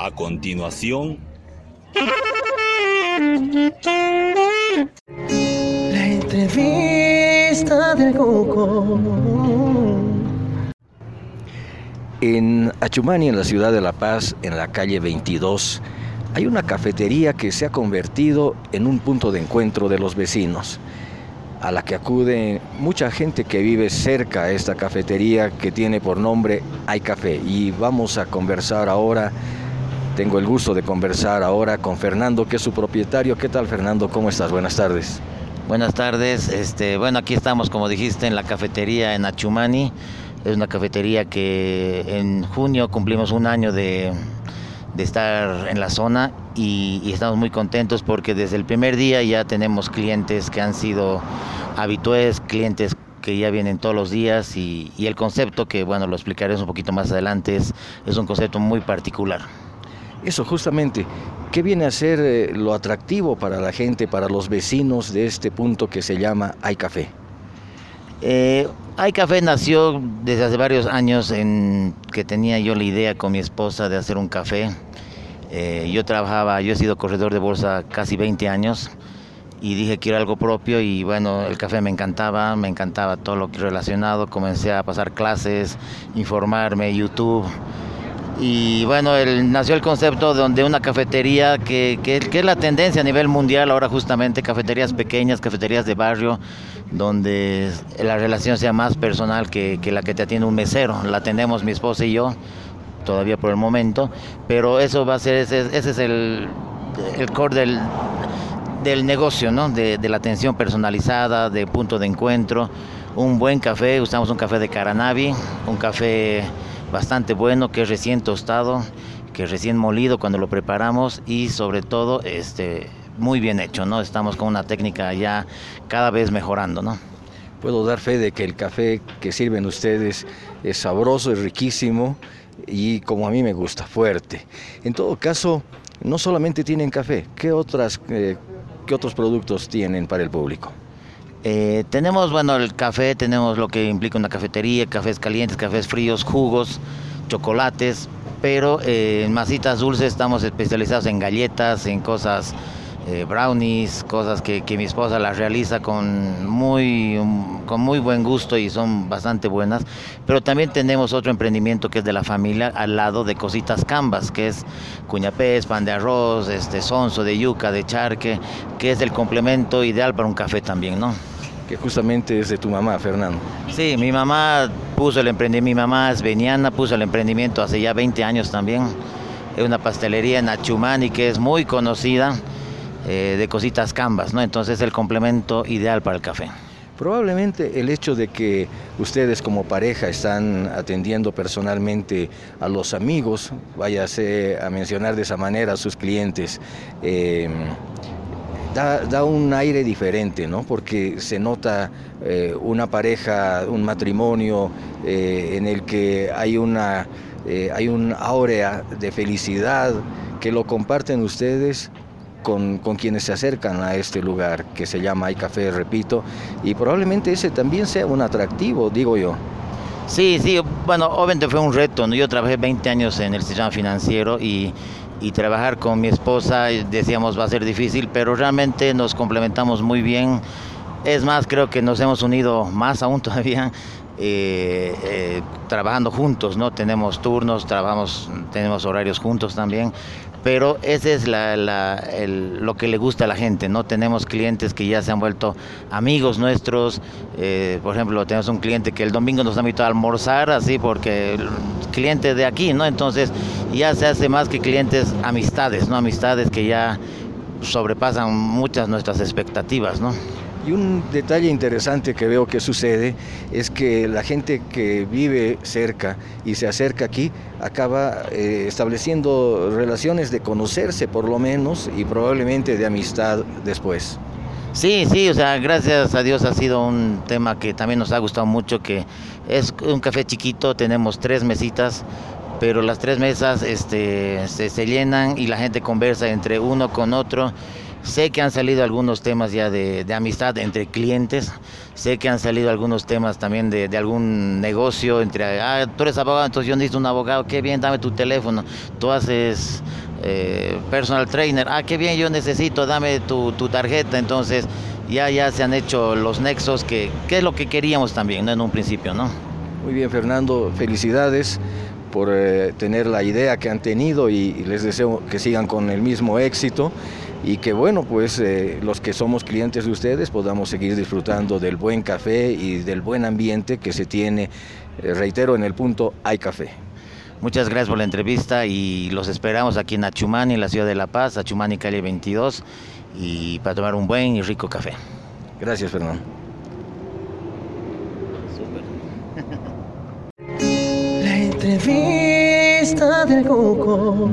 A continuación, La entrevista del Coco. En Achumani, en la ciudad de La Paz, en la calle 22, hay una cafetería que se ha convertido en un punto de encuentro de los vecinos, a la que acude mucha gente que vive cerca a esta cafetería que tiene por nombre Hay Café. Y vamos a conversar ahora, tengo el gusto de conversar ahora con Fernando, que es su propietario. ¿Qué tal Fernando? ¿Cómo estás? Buenas tardes. Buenas tardes. Este, bueno, aquí estamos, como dijiste, en la cafetería en Achumani. Es una cafetería que en junio cumplimos un año de, estar en la zona y, estamos muy contentos porque desde el primer día ya tenemos clientes que han sido habitués, clientes que ya vienen todos los días y, el concepto que, bueno, lo explicaré un poquito más adelante, es un concepto muy particular. Eso justamente, ¿qué viene a ser eh, lo atractivo para la gente, para los vecinos de este punto que se llama Hay Café? Eh, Café nació desde hace varios años en que tenía yo la idea con mi esposa de hacer un café. Eh, yo trabajaba, yo he sido corredor de bolsa casi 20 años y dije quiero algo propio y bueno, el café me encantaba, me encantaba todo lo relacionado, comencé a pasar clases, informarme, YouTube. Y bueno, el, nació el concepto donde una cafetería que, que, es la tendencia a nivel mundial ahora justamente, cafeterías pequeñas, cafeterías de barrio, donde la relación sea más personal que, la que te atiende un mesero. La atendemos mi esposa y yo, todavía por el momento, pero eso va a ser, ese, ese es el, el core del, del negocio, ¿no? De, de, la atención personalizada, de punto de encuentro, un buen café, usamos un café de Caranavi, un café bastante bueno, que es recién tostado, que recién molido cuando lo preparamos y sobre todo este muy bien hecho, ¿no? Estamos con una técnica ya cada vez mejorando, ¿no? Puedo dar fe de que el café que sirven ustedes es sabroso, es riquísimo y como a mí me gusta, fuerte. En todo caso, no solamente tienen café, ¿qué, otras, eh, qué otros productos tienen para el público? Eh, tenemos, bueno, el café, tenemos lo que implica una cafetería, cafés calientes, cafés fríos, jugos, chocolates, pero eh, en masitas dulces estamos especializados en galletas, en cosas, eh, brownies, cosas que, que, mi esposa las realiza con muy, um, con muy buen gusto y son bastante buenas. Pero también tenemos otro emprendimiento que es de la familia al lado de Cositas Cambas, que es cuñapés, pan de arroz, este sonso de yuca, de charque, que es el complemento ideal para un café también, ¿no? que justamente es de tu mamá, Fernando. Sí, mi mamá puso el emprendimiento, mi mamá es veniana, puso el emprendimiento hace ya 20 años también. Es una pastelería en Achumani que es muy conocida, eh, de cositas cambas, ¿no? Entonces es el complemento ideal para el café. Probablemente el hecho de que ustedes como pareja están atendiendo personalmente a los amigos, váyase a mencionar de esa manera a sus clientes, eh, Da, un aire diferente, ¿no? Porque se nota eh, una pareja, un matrimonio eh, en el que hay una hay un áurea de felicidad que lo comparten ustedes con, quienes se acercan a este lugar que se llama Hay Café, repito, y probablemente ese también sea un atractivo, digo yo. Sí, sí, bueno, obviamente fue un reto. Yo trabajé 20 años en el sistema financiero y y trabajar con mi esposa decíamos va a ser difícil, pero realmente nos complementamos muy bien. Es más, creo que nos hemos unido más aún todavía eh, eh, trabajando juntos, ¿no? Tenemos turnos, trabajamos, tenemos horarios juntos también, pero ese es lo que le gusta a la gente, ¿no? Tenemos clientes que ya se han vuelto amigos nuestros, eh, por ejemplo, tenemos un cliente que el domingo nos ha invitado a almorzar, así porque el cliente de aquí, ¿no? Entonces ya se hace más que clientes amistades, ¿no? Amistades que ya sobrepasan muchas nuestras expectativas, ¿no? Y un detalle interesante que veo que sucede es que la gente que vive cerca y se acerca aquí acaba eh, estableciendo relaciones de conocerse por lo menos y probablemente de amistad después. Sí, sí, o sea, gracias a Dios ha sido un tema que también nos ha gustado mucho, que es un café chiquito, tenemos tres mesitas, pero las tres mesas este, se, se llenan y la gente conversa entre uno con otro Sé que han salido algunos temas ya de, amistad entre clientes, sé que han salido algunos temas también de, algún negocio entre, ah, tú eres abogado, entonces yo necesito un abogado, qué bien, dame tu teléfono, tú haces eh, personal trainer, ah, qué bien, yo necesito, dame tu, tarjeta, entonces ya, ya se han hecho los nexos que, que es lo que queríamos también, ¿no? En un principio, ¿no? Muy bien, Fernando, felicidades por eh, tener la idea que han tenido y, les deseo que sigan con el mismo éxito y que bueno, pues eh, los que somos clientes de ustedes podamos seguir disfrutando del buen café y del buen ambiente que se tiene, eh, reitero, en el punto Hay Café. Muchas gracias por la entrevista y los esperamos aquí en Achumani, en la ciudad de La Paz, Achumani calle 22, y para tomar un buen y rico café. Gracias, Fernando. entrevista del Cuco.